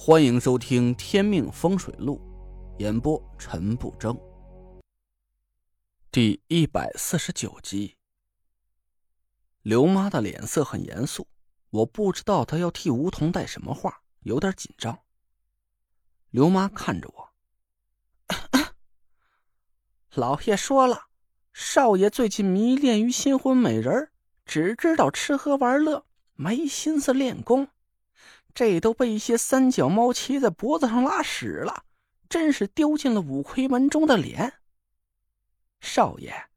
欢迎收听《天命风水录》，演播陈不争。第一百四十九集。刘妈的脸色很严肃，我不知道她要替梧桐带什么话，有点紧张。刘妈看着我，老爷说了，少爷最近迷恋于新婚美人，只知道吃喝玩乐，没心思练功。这都被一些三脚猫骑在脖子上拉屎了，真是丢尽了五魁门中的脸。少爷，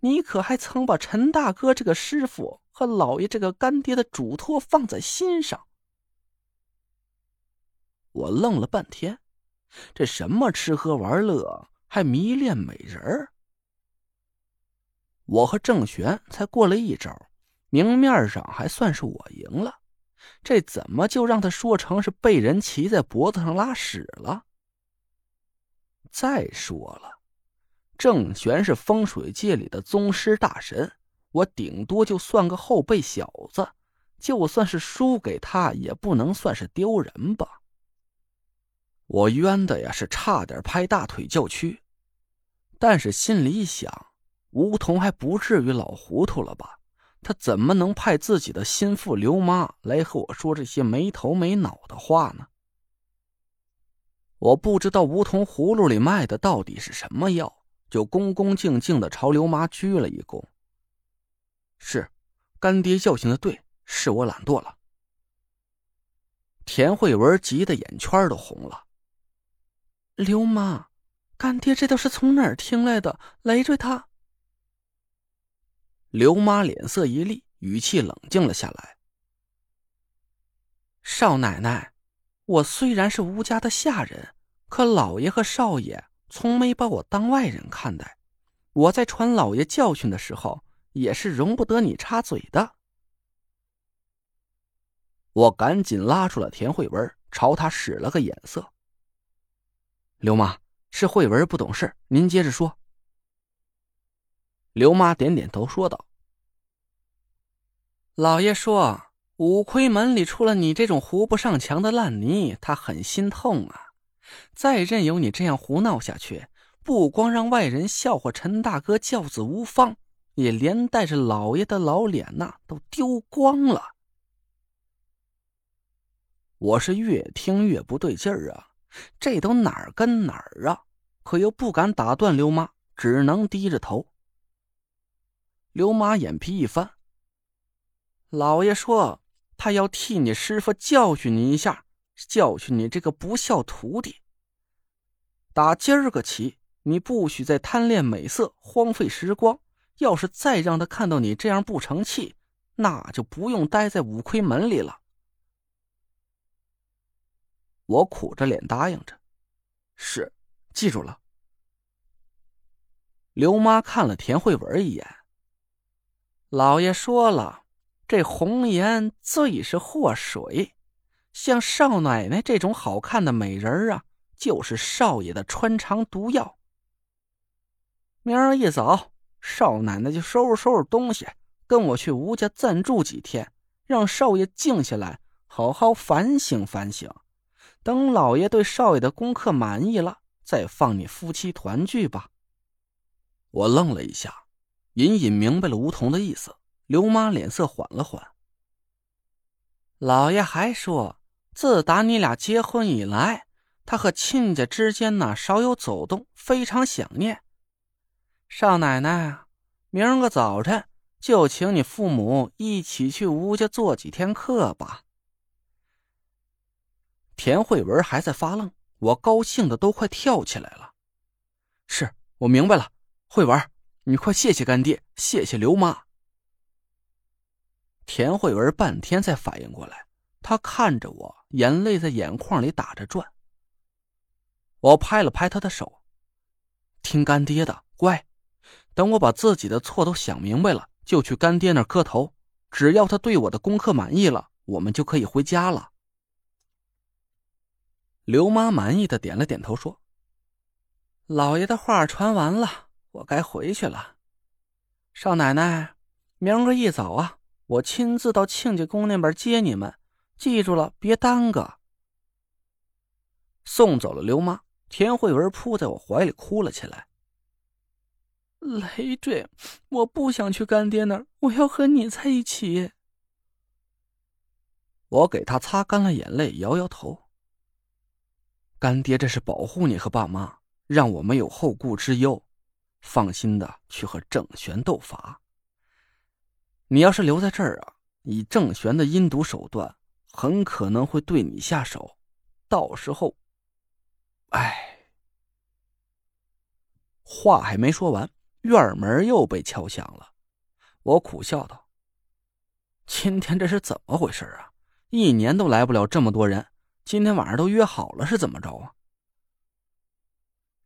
你可还曾把陈大哥这个师傅和老爷这个干爹的嘱托放在心上？我愣了半天，这什么吃喝玩乐，还迷恋美人儿？我和郑玄才过了一招，明面上还算是我赢了。这怎么就让他说成是被人骑在脖子上拉屎了？再说了，郑玄是风水界里的宗师大神，我顶多就算个后辈小子，就算是输给他，也不能算是丢人吧？我冤的呀，是差点拍大腿叫屈，但是心里一想，梧桐还不至于老糊涂了吧？他怎么能派自己的心腹刘妈来和我说这些没头没脑的话呢？我不知道梧桐葫芦里卖的到底是什么药，就恭恭敬敬的朝刘妈鞠了一躬。是，干爹教训的对，是我懒惰了。田慧文急得眼圈都红了。刘妈，干爹这都是从哪儿听来的？累赘他。刘妈脸色一厉，语气冷静了下来。少奶奶，我虽然是吴家的下人，可老爷和少爷从没把我当外人看待。我在传老爷教训的时候，也是容不得你插嘴的。我赶紧拉住了田慧文，朝他使了个眼色。刘妈，是慧文不懂事，您接着说。刘妈点点头，说道：“老爷说，五魁门里出了你这种糊不上墙的烂泥，他很心痛啊。再任由你这样胡闹下去，不光让外人笑话陈大哥教子无方，也连带着老爷的老脸呐都丢光了。”我是越听越不对劲儿啊，这都哪儿跟哪儿啊？可又不敢打断刘妈，只能低着头。刘妈眼皮一翻。老爷说他要替你师傅教训你一下，教训你这个不孝徒弟。打今儿个起，你不许再贪恋美色，荒废时光。要是再让他看到你这样不成器，那就不用待在五魁门里了。我苦着脸答应着：“是，记住了。”刘妈看了田慧文一眼。老爷说了，这红颜最是祸水，像少奶奶这种好看的美人啊，就是少爷的穿肠毒药。明儿一早，少奶奶就收拾收拾东西，跟我去吴家暂住几天，让少爷静下来，好好反省反省。等老爷对少爷的功课满意了，再放你夫妻团聚吧。我愣了一下。隐隐明白了吴桐的意思，刘妈脸色缓了缓。老爷还说，自打你俩结婚以来，他和亲家之间呢少有走动，非常想念。少奶奶，明儿个早晨就请你父母一起去吴家做几天客吧。田慧文还在发愣，我高兴的都快跳起来了。是我明白了，慧文。你快谢谢干爹，谢谢刘妈。田慧文半天才反应过来，他看着我，眼泪在眼眶里打着转。我拍了拍他的手，听干爹的，乖。等我把自己的错都想明白了，就去干爹那磕头。只要他对我的功课满意了，我们就可以回家了。刘妈满意的点了点头，说：“老爷的话传完了。”我该回去了，少奶奶，明儿个一早啊，我亲自到亲家宫那边接你们，记住了，别耽搁。送走了刘妈，田慧文扑在我怀里哭了起来。累赘，我不想去干爹那儿，我要和你在一起。我给他擦干了眼泪，摇摇头。干爹这是保护你和爸妈，让我没有后顾之忧，放心的去和郑玄斗法。你要是留在这儿啊，以郑玄的阴毒手段，很可能会对你下手，到时候，哎，话还没说完，院门又被敲响了。我苦笑道：“今天这是怎么回事啊？一年都来不了这么多人，今天晚上都约好了是怎么着啊？”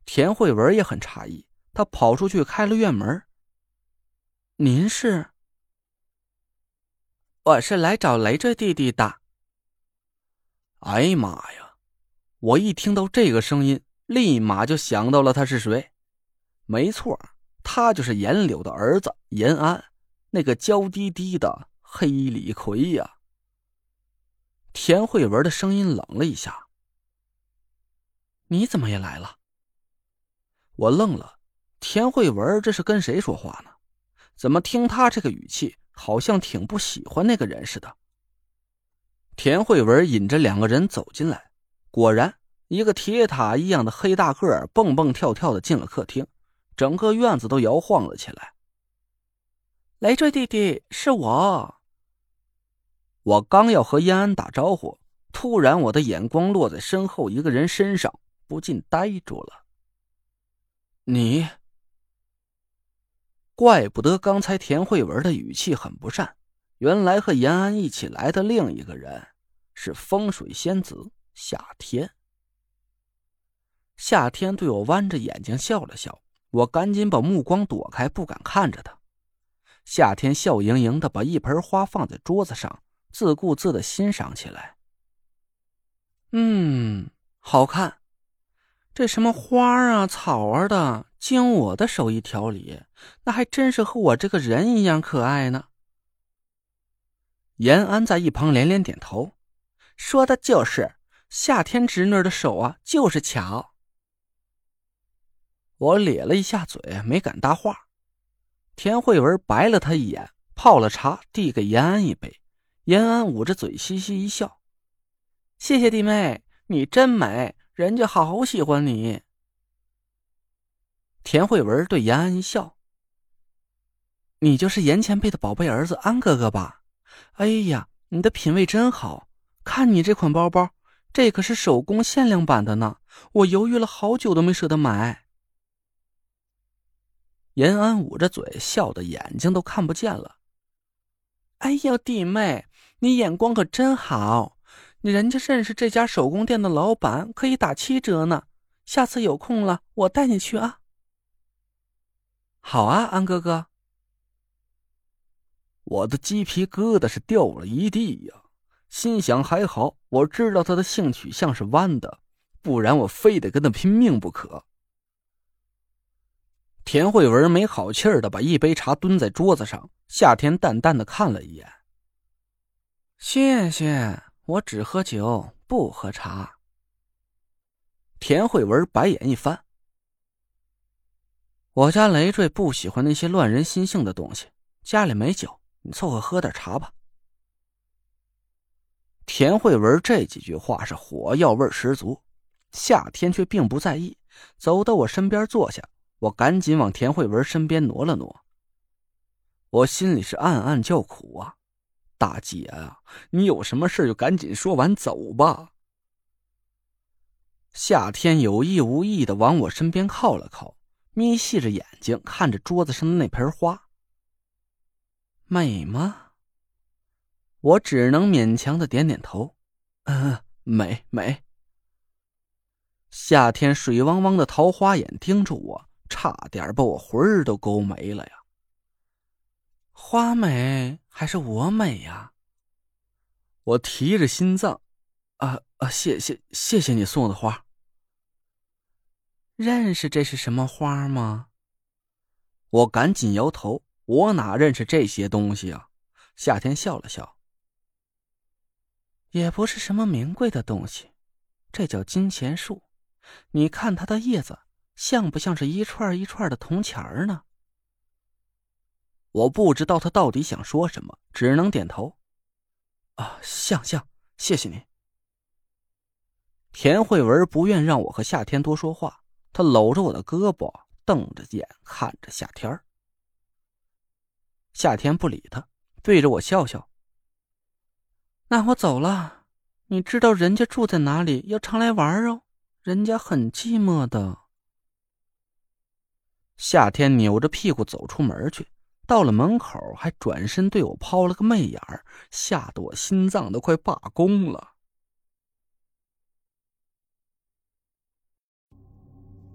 田慧文也很诧异，他跑出去开了院门。“您是？”我是来找雷赘弟弟的。哎呀妈呀！我一听到这个声音，立马就想到了他是谁。没错，他就是严柳的儿子严安，那个娇滴滴的黑李逵呀。田慧文的声音冷了一下：“你怎么也来了？”我愣了，田慧文这是跟谁说话呢？怎么听他这个语气？好像挺不喜欢那个人似的。田慧文引着两个人走进来，果然，一个铁塔一样的黑大个蹦蹦跳跳的进了客厅，整个院子都摇晃了起来。累赘弟弟，是我。我刚要和燕安打招呼，突然我的眼光落在身后一个人身上，不禁呆住了。你。怪不得刚才田慧文的语气很不善，原来和延安一起来的另一个人是风水仙子夏天。夏天对我弯着眼睛笑了笑，我赶紧把目光躲开，不敢看着他。夏天笑盈盈的把一盆花放在桌子上，自顾自的欣赏起来。嗯，好看。这什么花啊、草啊的，经我的手艺调理，那还真是和我这个人一样可爱呢。延安在一旁连连点头，说的就是夏天侄女的手啊，就是巧。我咧了一下嘴，没敢搭话。田慧文白了他一眼，泡了茶，递给延安一杯。延安捂着嘴，嘻嘻一笑：“谢谢弟妹，你真美。”人家好喜欢你。田慧文对延安一笑：“你就是严前辈的宝贝儿子安哥哥吧？哎呀，你的品味真好！看你这款包包，这可是手工限量版的呢，我犹豫了好久都没舍得买。”延安捂着嘴，笑的眼睛都看不见了。哎呀，弟妹，你眼光可真好。你人家认识这家手工店的老板，可以打七折呢。下次有空了，我带你去啊。好啊，安哥哥。我的鸡皮疙瘩是掉了一地呀，心想还好，我知道他的性取向是弯的，不然我非得跟他拼命不可。田慧文没好气儿的把一杯茶蹲在桌子上，夏天淡淡的看了一眼，谢谢。我只喝酒，不喝茶。田慧文白眼一翻：“我家累赘不喜欢那些乱人心性的东西，家里没酒，你凑合喝点茶吧。”田慧文这几句话是火药味十足，夏天却并不在意，走到我身边坐下，我赶紧往田慧文身边挪了挪。我心里是暗暗叫苦啊。大姐啊，你有什么事就赶紧说完走吧。夏天有意无意的往我身边靠了靠，眯细着眼睛看着桌子上的那盆花。美吗？我只能勉强的点点头。嗯，美美。夏天水汪汪的桃花眼盯着我，差点把我魂儿都勾没了呀。花美还是我美呀？我提着心脏，啊啊！谢谢谢谢你送我的花。认识这是什么花吗？我赶紧摇头，我哪认识这些东西啊？夏天笑了笑，也不是什么名贵的东西，这叫金钱树。你看它的叶子，像不像是一串一串的铜钱儿呢？我不知道他到底想说什么，只能点头。啊，像像，谢谢你。田慧文不愿让我和夏天多说话，他搂着我的胳膊，瞪着眼看着夏天夏天不理他，对着我笑笑。那我走了，你知道人家住在哪里，要常来玩哦。人家很寂寞的。夏天扭着屁股走出门去，到了门口还转身对我抛了个媚眼，吓得我心脏都快罢工了。